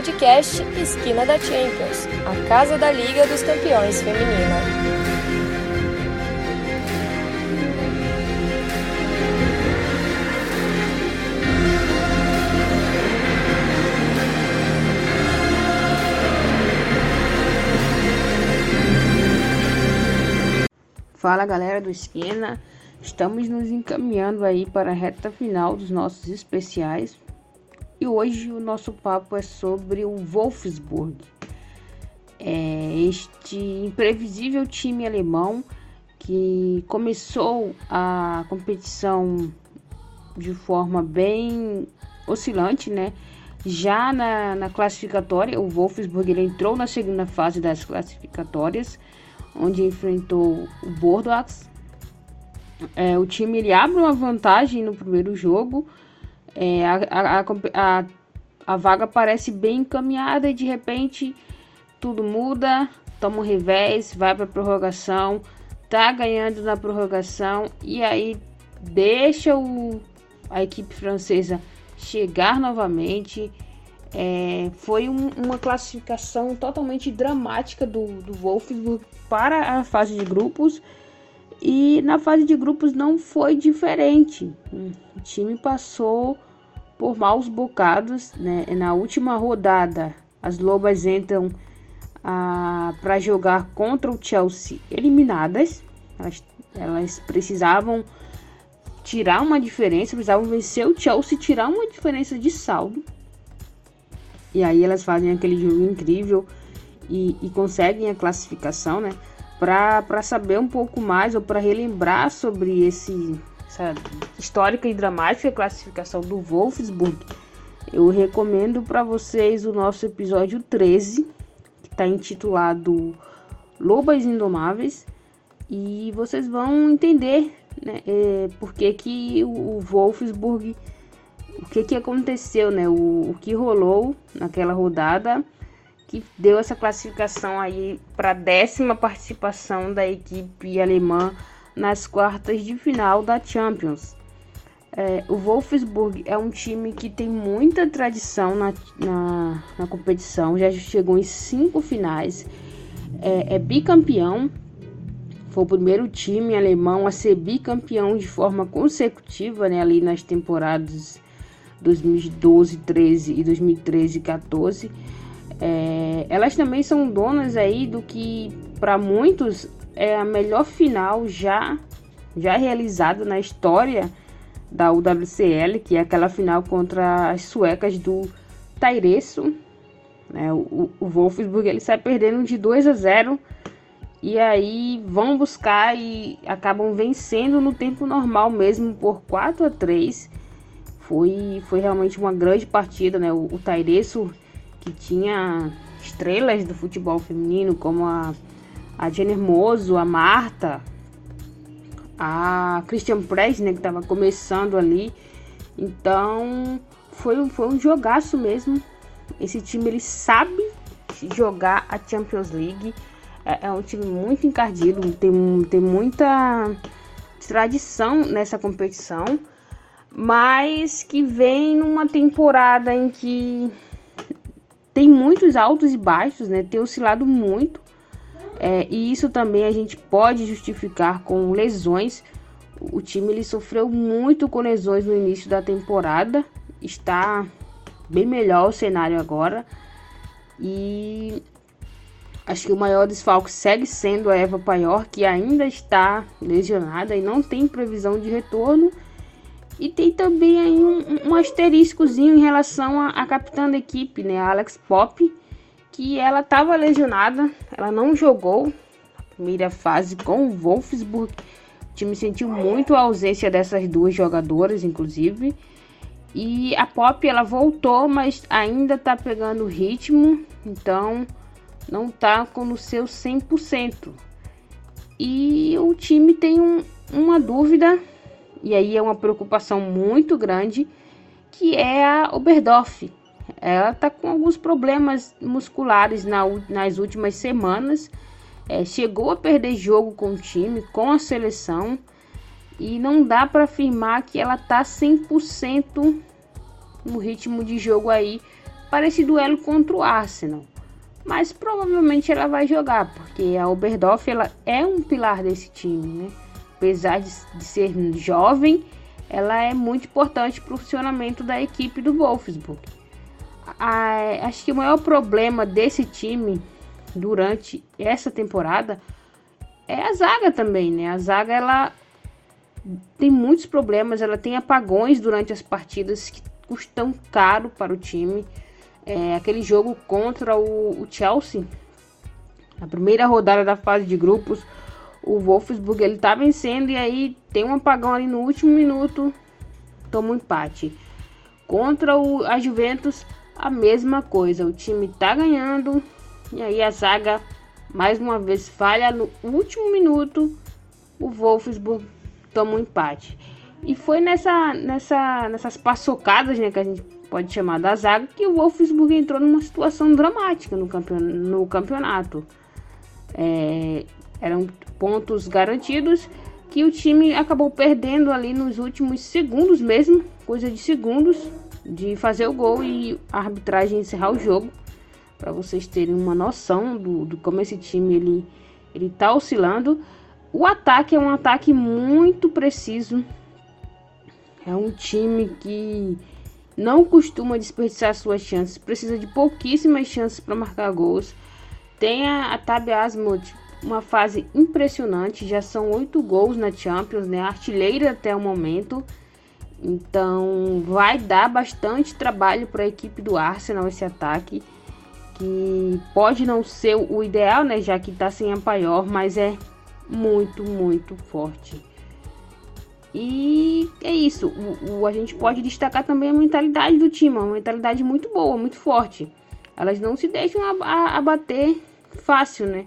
podcast Esquina da Champions, a casa da Liga dos Campeões Feminina. Fala galera do Esquina, estamos nos encaminhando aí para a reta final dos nossos especiais e hoje o nosso papo é sobre o Wolfsburg, é este imprevisível time alemão que começou a competição de forma bem oscilante, né? Já na, na classificatória, o Wolfsburg entrou na segunda fase das classificatórias, onde enfrentou o Bordeaux. É, o time ele abre uma vantagem no primeiro jogo, é, a, a, a, a, vaga parece bem encaminhada e de repente tudo muda, toma um revés, vai para prorrogação, tá ganhando na prorrogação e aí deixa o, a equipe francesa chegar novamente. É, foi um, uma classificação totalmente dramática do, do Wolfsburg para a fase de grupos. E na fase de grupos não foi diferente. O time passou por maus bocados. Né? Na última rodada, as Lobas entram ah, para jogar contra o Chelsea eliminadas. Elas, elas precisavam tirar uma diferença, precisavam vencer o Chelsea, tirar uma diferença de saldo. E aí elas fazem aquele jogo incrível e, e conseguem a classificação, né? Para saber um pouco mais ou para relembrar sobre esse, essa histórica e dramática classificação do Wolfsburg, eu recomendo para vocês o nosso episódio 13, que está intitulado Lobas Indomáveis, e vocês vão entender né, é, por que, que o, o Wolfsburg, o que, que aconteceu, né, o, o que rolou naquela rodada que deu essa classificação aí para a décima participação da equipe alemã nas quartas de final da Champions. É, o Wolfsburg é um time que tem muita tradição na, na, na competição, já chegou em cinco finais, é, é bicampeão, foi o primeiro time alemão a ser bicampeão de forma consecutiva né, ali nas temporadas 2012, 13 e 2013 e 14. É, elas também são donas aí do que para muitos é a melhor final já já realizada na história da UWCL, que é aquela final contra as suecas do Tairesso. Né? O, o Wolfsburg ele sai perdendo de 2 a 0 e aí vão buscar e acabam vencendo no tempo normal mesmo por 4 a 3. Foi, foi realmente uma grande partida, né? O, o Tairesso que tinha estrelas do futebol feminino como a, a Jenny Hermoso, a Marta, a Christian Press, né, que estava começando ali. Então foi, um, foi um jogaço mesmo. Esse time ele sabe jogar a Champions League. É, é um time muito encardido, tem, tem muita tradição nessa competição, mas que vem numa temporada em que tem muitos altos e baixos, né? Tem oscilado muito. É, e isso também a gente pode justificar com lesões. O time ele sofreu muito com lesões no início da temporada. Está bem melhor o cenário agora. E acho que o maior desfalque segue sendo a Eva Paior, que ainda está lesionada e não tem previsão de retorno. E tem também aí um, um asteriscozinho em relação à capitã da equipe, né, a Alex Pop, que ela estava lesionada, ela não jogou a primeira fase com o Wolfsburg. O time sentiu muito a ausência dessas duas jogadoras, inclusive. E a Pop ela voltou, mas ainda tá pegando ritmo, então não tá com o seu 100%. E o time tem um, uma dúvida e aí é uma preocupação muito grande, que é a Oberdorf. Ela está com alguns problemas musculares na, nas últimas semanas. É, chegou a perder jogo com o time, com a seleção. E não dá para afirmar que ela está 100% no ritmo de jogo aí para esse duelo contra o Arsenal. Mas provavelmente ela vai jogar, porque a Oberdorf ela é um pilar desse time, né? Apesar de, de ser jovem, ela é muito importante para o funcionamento da equipe do Wolfsburg. A, acho que o maior problema desse time durante essa temporada é a zaga também, né? A zaga ela tem muitos problemas, ela tem apagões durante as partidas que custam caro para o time. É, aquele jogo contra o, o Chelsea, a primeira rodada da fase de grupos, o Wolfsburg ele tá vencendo e aí tem um apagão ali no último minuto, toma um empate. Contra o, a Juventus, a mesma coisa, o time tá ganhando e aí a zaga mais uma vez falha no último minuto, o Wolfsburg toma um empate. E foi nessa, nessa, nessas paçocadas, né, que a gente pode chamar da zaga, que o Wolfsburg entrou numa situação dramática no, campeon no campeonato. É, eram pontos garantidos que o time acabou perdendo ali nos últimos segundos mesmo, coisa de segundos, de fazer o gol e a arbitragem encerrar o jogo, para vocês terem uma noção do, do como esse time ele ele tá oscilando. O ataque é um ataque muito preciso. É um time que não costuma desperdiçar suas chances, precisa de pouquíssimas chances para marcar gols. Tem a, a uma fase impressionante, já são oito gols na Champions, né? Artilheira até o momento. Então vai dar bastante trabalho para a equipe do Arsenal esse ataque, que pode não ser o ideal, né? Já que está sem a Paior, mas é muito, muito forte. E é isso. O, o, a gente pode destacar também a mentalidade do time, uma mentalidade muito boa, muito forte. Elas não se deixam abater fácil, né?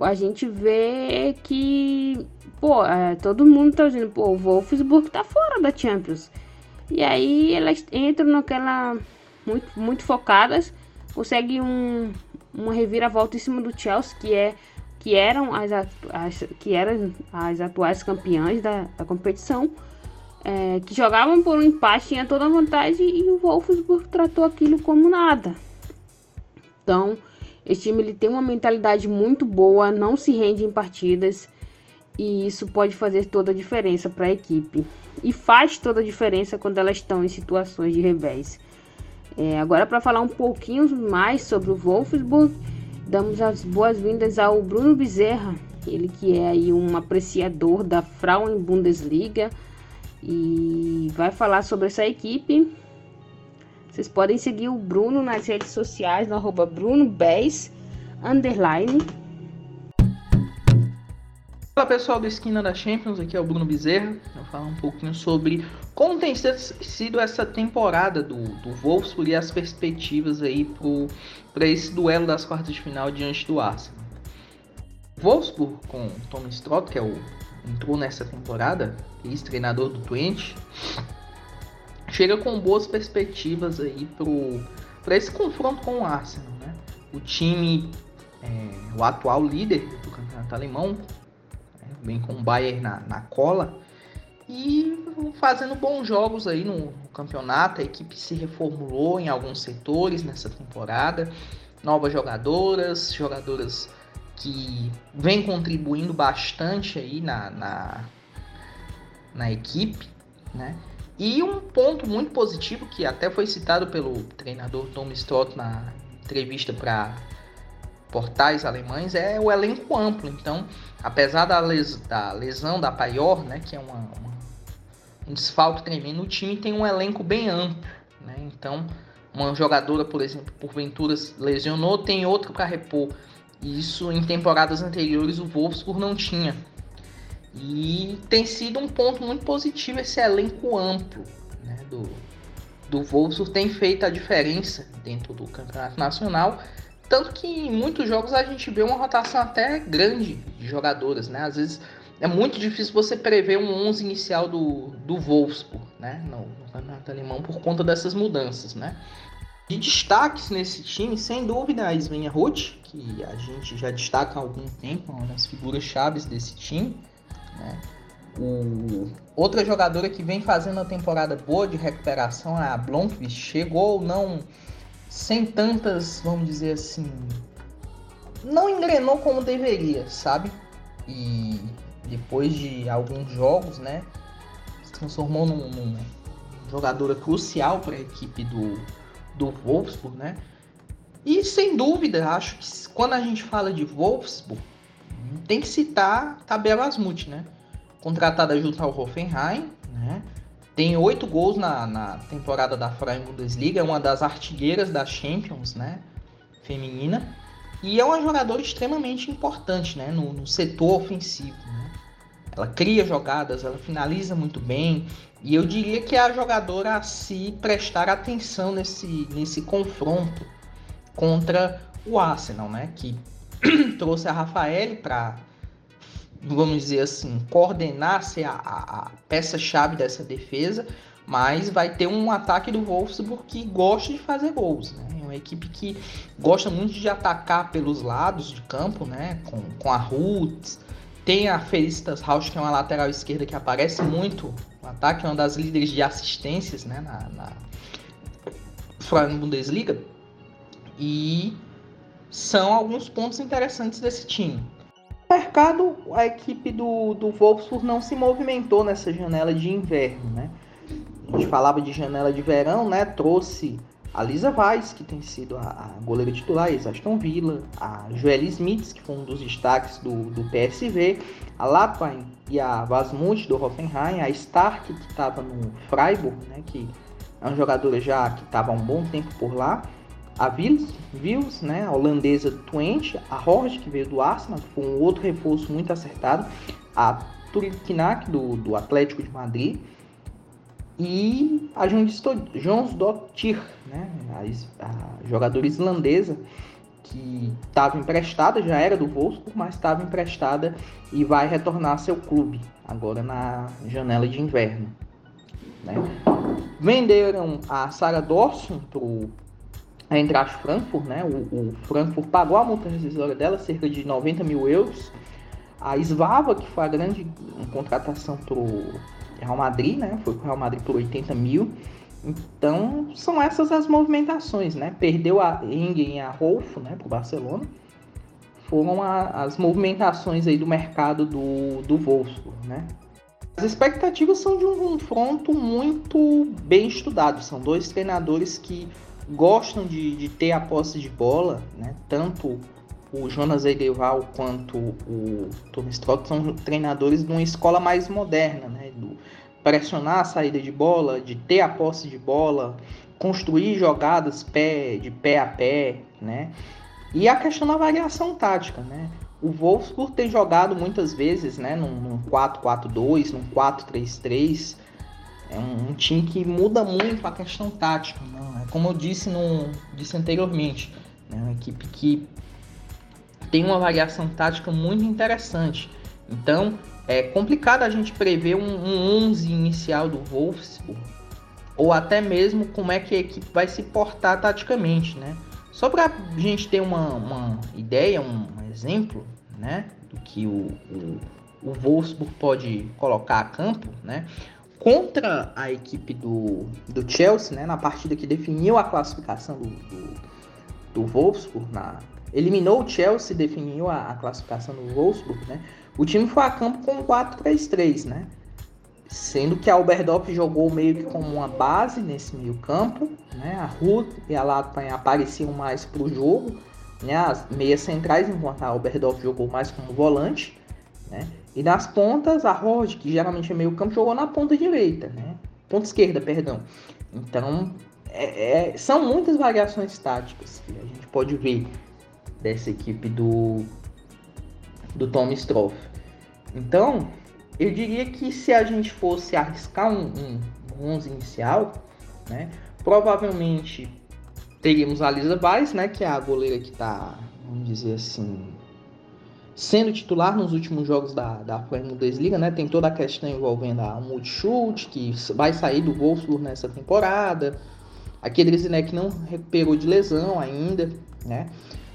A gente vê que, pô, é, todo mundo tá dizendo, pô, o Wolfsburg tá fora da Champions. E aí elas entram naquela muito, muito focadas, conseguem um, uma reviravolta em cima do Chelsea, que é que eram as, as, que eram as atuais campeãs da, da competição, é, que jogavam por um empate, tinha toda a vantagem e o Wolfsburg tratou aquilo como nada. Então, esse time ele tem uma mentalidade muito boa, não se rende em partidas e isso pode fazer toda a diferença para a equipe. E faz toda a diferença quando elas estão em situações de revés. É, agora, para falar um pouquinho mais sobre o Wolfsburg, Damos as boas-vindas ao Bruno Bezerra, ele que é aí um apreciador da Frauen Bundesliga e vai falar sobre essa equipe. Vocês podem seguir o Bruno nas redes sociais no arroba BrunoBez, underline. Pessoal do Esquina da Champions, aqui é o Bruno Bezerra. Vou falar um pouquinho sobre como tem sido essa temporada do, do Wolfsburg e as perspectivas aí para esse duelo das quartas de final diante do Arsenal. Wolfsburg com Tom Strott, que é o, entrou nessa temporada, ex-treinador do Twente, chega com boas perspectivas aí para esse confronto com o Arsenal. Né? O time, é, o atual líder do campeonato alemão, vem com o Bayern na, na cola e fazendo bons jogos aí no, no, campeonato. A equipe se reformulou em alguns setores nessa temporada, novas jogadoras, jogadoras que vêm contribuindo bastante aí na, na, na equipe, né? E um ponto muito positivo que até foi citado pelo treinador Tom Stott na entrevista para portais alemães é o elenco amplo. Então, apesar da, les, da lesão da Paior, né, que é uma, uma, um desfalque tremendo, o time tem um elenco bem amplo. Né? Então, uma jogadora, por exemplo, porventura lesionou, tem outra para repor. Isso em temporadas anteriores o Wolfsburg não tinha. E tem sido um ponto muito positivo esse elenco amplo né, do, do Wolfsburg tem feito a diferença dentro do campeonato nacional tanto que em muitos jogos a gente vê uma rotação até grande de jogadoras, né? Às vezes é muito difícil você prever um 11 inicial do, do Wolfsburg, né? No, no campeonato alemão por conta dessas mudanças, né? De destaques nesse time, sem dúvida, a Svenja Roth, que a gente já destaca há algum tempo, uma das figuras chaves desse time, né? O... Outra jogadora que vem fazendo uma temporada boa de recuperação é a Blomqvist. Chegou não sem tantas, vamos dizer assim, não engrenou como deveria, sabe? E depois de alguns jogos, né, se transformou num, num jogadora crucial para a equipe do, do Wolfsburg, né? E sem dúvida, acho que quando a gente fala de Wolfsburg, tem que citar Tabela Asmuth, né? Contratada junto ao Hoffenheim, né? Tem oito gols na, na temporada da Freien Bundesliga, é uma das artilheiras da Champions, né? Feminina. E é uma jogadora extremamente importante, né? No, no setor ofensivo, né? Ela cria jogadas, ela finaliza muito bem. E eu diria que é a jogadora a se prestar atenção nesse, nesse confronto contra o Arsenal, né? Que trouxe a Rafael para vamos dizer assim, coordenar ser a, a, a peça-chave dessa defesa, mas vai ter um ataque do Wolfsburg que gosta de fazer gols, né? É uma equipe que gosta muito de atacar pelos lados de campo, né? Com, com a Ruth, tem a Felicitas Rausch, que é uma lateral esquerda que aparece muito no ataque, é uma das líderes de assistências, né? Na, na Bundesliga. E são alguns pontos interessantes desse time mercado, a equipe do, do Wolfsburg não se movimentou nessa janela de inverno, né? A gente falava de janela de verão, né? Trouxe a Lisa Weiss, que tem sido a, a goleira titular, a Aston Villa, a Joelle Smith, que foi um dos destaques do, do PSV, a Lapine e a Vasmut do Hoffenheim, a Stark, que estava no Freiburg, né? Que é uma jogadora já que estava há um bom tempo por lá, a Vils, Vils né, a holandesa Twente, a Horde, que veio do Arsenal, que foi um outro reforço muito acertado, a Turkinak, do, do Atlético de Madrid, e a Jonsdottir, né, a, a jogadora islandesa, que estava emprestada, já era do Wolfsburg, mas estava emprestada e vai retornar ao seu clube, agora na janela de inverno. Né. Venderam a Sarah Dawson para o a Eintracht Frankfurt, né? O, o, Frankfurt pagou a multa rescisória dela, cerca de 90 mil euros. A Svava, que foi a grande contratação para o Real Madrid, né? Foi para o Real Madrid por 80 mil. Então, são essas as movimentações, né? Perdeu a Engen e a Rolfo, né? Para o Barcelona. Foram a, as movimentações aí do mercado do, do Wolfsburg, né? As expectativas são de um confronto muito bem estudado. São dois treinadores que gostam de, de ter a posse de bola, né? Tanto o Jonas Edeval quanto o Thomas Strock são treinadores de uma escola mais moderna, né? Do pressionar a saída de bola, de ter a posse de bola, construir jogadas pé, de pé a pé, né? E a questão da variação tática, né? O Wolfsburg tem jogado muitas vezes, né, num 4-4-2, num 4-3-3, é um, time que muda muito a questão tática. Não? É como eu disse, no, disse anteriormente, é uma equipe que tem uma variação tática muito interessante. Então é complicado a gente prever um, um 11 inicial do Wolfsburg ou até mesmo como é que a equipe vai se portar taticamente, né? Só para a gente ter uma, uma ideia, um exemplo, né, do que o, o, o Wolfsburg pode colocar a campo, né? Contra a equipe do, do Chelsea, né, na partida que definiu a classificação do, do, do Wolfsburg, na, eliminou o Chelsea, definiu a, a, classificação do Wolfsburg, né, o time foi a campo com 4-3-3, né, sendo que a Oberdorf jogou meio que como uma base nesse meio campo, né, a Ruth e a Latpan apareciam mais para o jogo, né, as meias centrais, enquanto a Oberdorf jogou mais como volante, né, e nas pontas, a Rod, que geralmente é meio campo, jogou na ponta direita, né? Ponta esquerda, perdão. Então, é, é, são muitas variações táticas que a gente pode ver dessa equipe do, do Tom Stroff. Então, eu diria que se a gente fosse arriscar um, um, um 11 inicial, né? Provavelmente teríamos a Lisa Weiss, né? Que é a goleira que está, vamos dizer assim, sendo titular nos últimos jogos da, da Bundesliga, né? Tem toda a questão envolvendo a Multichute, que vai sair do Wolfsburg nessa temporada. A Kedrizinek não recuperou de lesão ainda, né?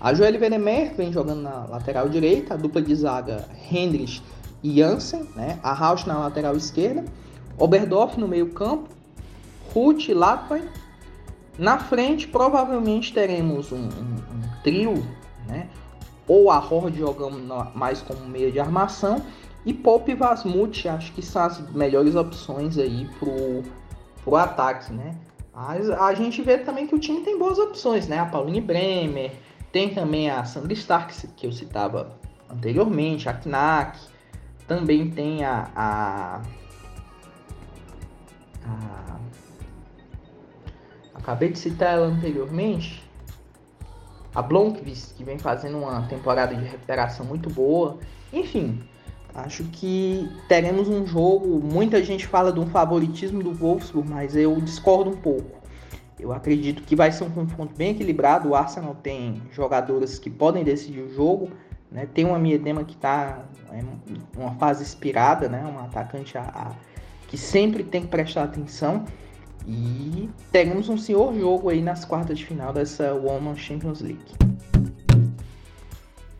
A Joelle Venemer vem jogando na lateral direita, a dupla de zaga Hendrich e Jansen, né? A Rausch na lateral esquerda, Oberdorf no meio campo, Ruth, Latwein, Na frente, provavelmente teremos um, um, um trio, né? Ou a Horde jogando mais como meia de armação. E Pop e Vasmut, acho que são as melhores opções aí pro, pro ataque, né? Mas a gente vê também que o time tem boas opções, né? A Pauline Bremer, tem também a Sandra Stark, que eu citava anteriormente, a Knack, também tem a, a, a acabei de citar ela anteriormente, a Blomqvist, que vem fazendo uma temporada de recuperação muito boa. Enfim, acho que teremos um jogo. Muita gente fala de um favoritismo do Wolfsburg, mas eu discordo um pouco. Eu acredito que vai ser um confronto bem equilibrado. O Arsenal tem jogadoras que podem decidir o jogo. Né? Tem uma Miedema que está em uma fase inspirada, né? uma atacante a, a, que sempre tem que prestar atenção. E teremos um senhor jogo aí nas quartas de final dessa Women Champions League.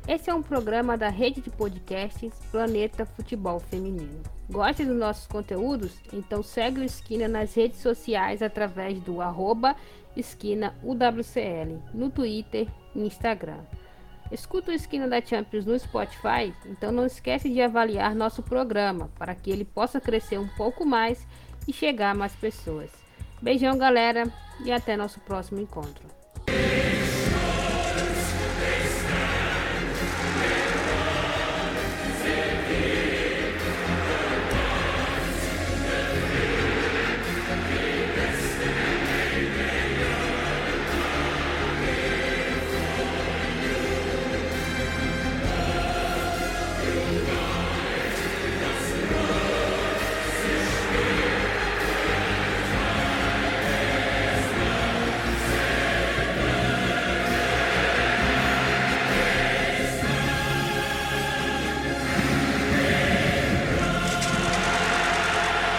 Esse é um programa da rede de podcasts Planeta Futebol Feminino. Gosta dos nossos conteúdos? Então segue o Esquina nas redes sociais através do arroba Esquina UWCL, no Twitter e Instagram. Escuta o Esquina da Champions no Spotify? Então não esquece de avaliar nosso programa para que ele possa crescer um pouco mais e chegar a mais pessoas. Beijão, galera, e até nosso próximo encontro.